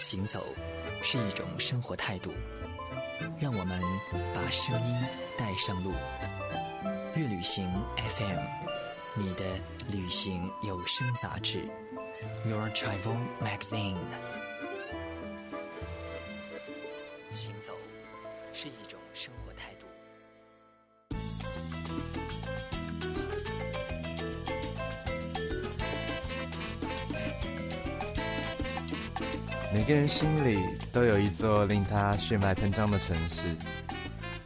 行走是一种生活态度，让我们把声音带上路。乐旅行 FM，你的旅行有声杂志，Your Travel Magazine。行走是一每个人心里都有一座令他血脉喷张的城市，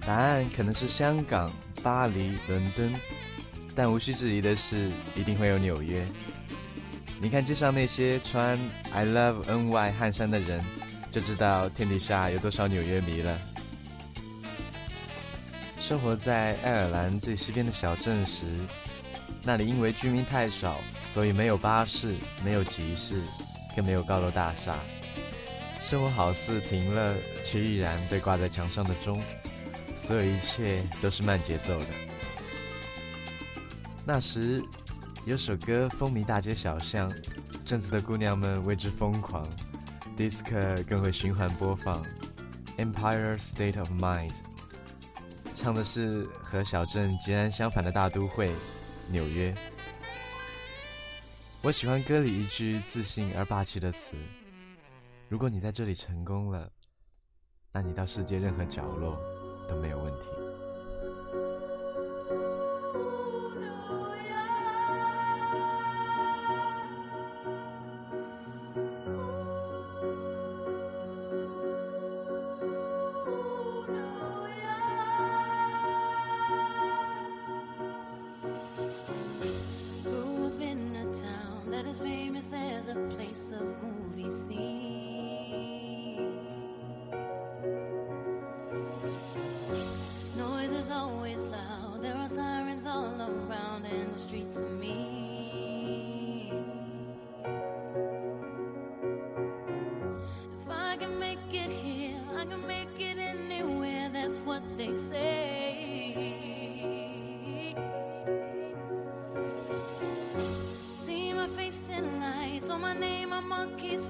答案可能是香港、巴黎、伦敦，但无需质疑的是，一定会有纽约。你看街上那些穿 I Love NY 汗衫的人，就知道天底下有多少纽约迷了。生活在爱尔兰最西边的小镇时，那里因为居民太少，所以没有巴士，没有集市，更没有高楼大厦。生活好似停了，却依然被挂在墙上的钟，所有一切都是慢节奏的。那时，有首歌风靡大街小巷，镇子的姑娘们为之疯狂，disc 更会循环播放。Empire State of Mind，唱的是和小镇截然相反的大都会——纽约。我喜欢歌里一句自信而霸气的词。如果你在这里成功了，那你到世界任何角落都没有问题。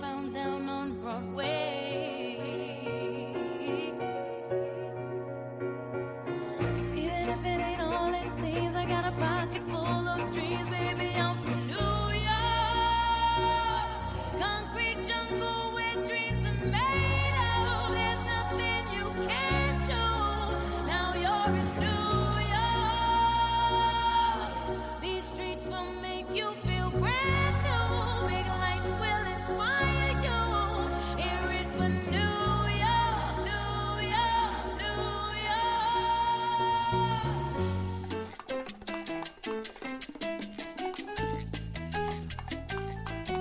found down on Broadway.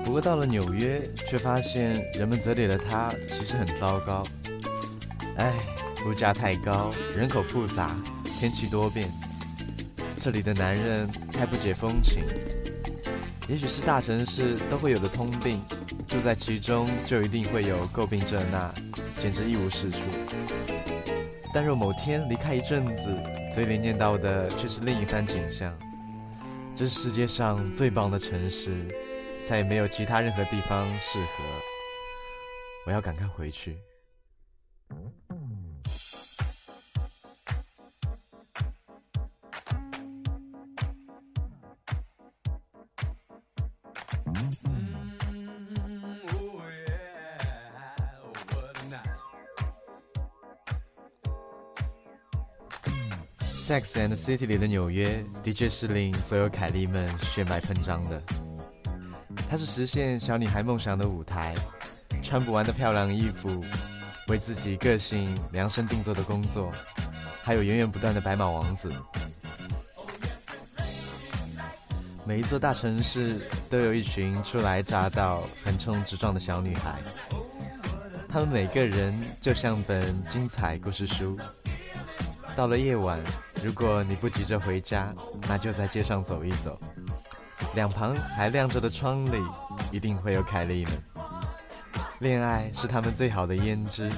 不过到了纽约，却发现人们嘴里的他其实很糟糕。唉，物价太高，人口复杂，天气多变，这里的男人太不解风情。也许是大城市都会有的通病，住在其中就一定会有诟病这那，简直一无是处。但若某天离开一阵子，嘴里念叨的却是另一番景象。这是世界上最棒的城市。再也没有其他任何地方适合，我要赶快回去。Sex and City 里的纽约，的确是令所有凯莉们血脉喷张的。它是实现小女孩梦想的舞台，穿不完的漂亮衣服，为自己个性量身定做的工作，还有源源不断的白马王子。每一座大城市都有一群初来乍到、横冲直撞的小女孩，她们每个人就像本精彩故事书。到了夜晚，如果你不急着回家，那就在街上走一走。两旁还亮着的窗里，一定会有凯莉们。恋爱是他们最好的胭脂，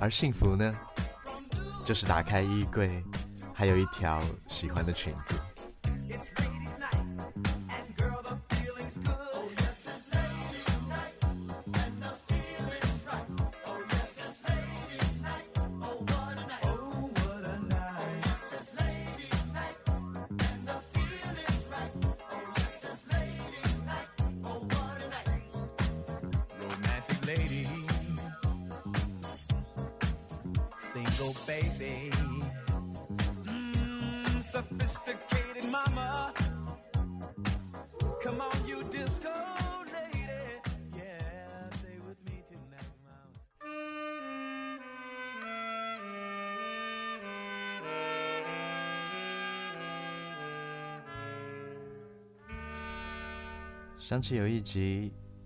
而幸福呢，就是打开衣柜，还有一条喜欢的裙子。lady, single baby, mm, sophisticated mama. Come on, you disco lady, yeah, stay with me tonight,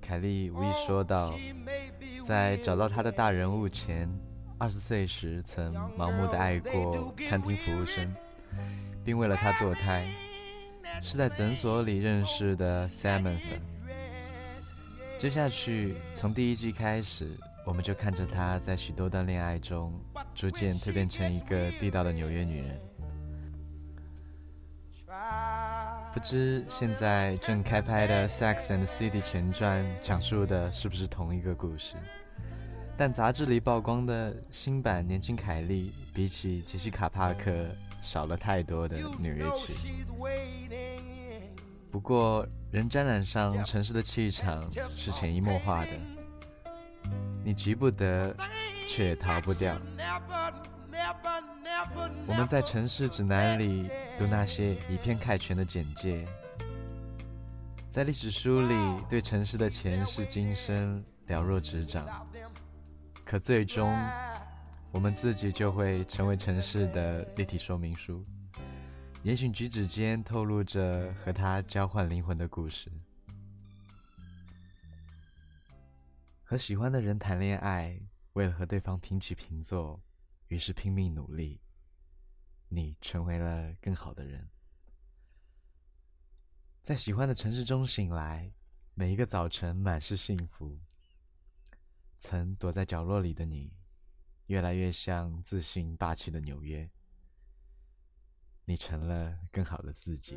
凯莉无意说到，在找到她的大人物前，二十岁时曾盲目的爱过餐厅服务生，并为了他堕胎，是在诊所里认识的 Simonson。接下去，从第一季开始，我们就看着她在许多段恋爱中，逐渐蜕变成一个地道的纽约女人。不知现在正开拍的《Sex and City》前传讲述的是不是同一个故事？但杂志里曝光的新版年轻凯莉，比起杰西卡·帕克少了太多的纽约气。不过，人沾染上城市的气场是潜移默化的，你急不得，却也逃不掉。我们在城市指南里读那些以偏概全的简介，在历史书里对城市的前世今生了若指掌，可最终我们自己就会成为城市的立体说明书，言行举止间透露着和他交换灵魂的故事。和喜欢的人谈恋爱，为了和对方平起平坐。于是拼命努力，你成为了更好的人。在喜欢的城市中醒来，每一个早晨满是幸福。曾躲在角落里的你，越来越像自信霸气的纽约。你成了更好的自己。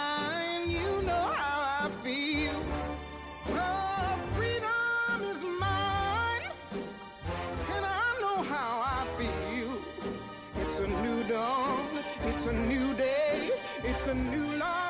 a new life.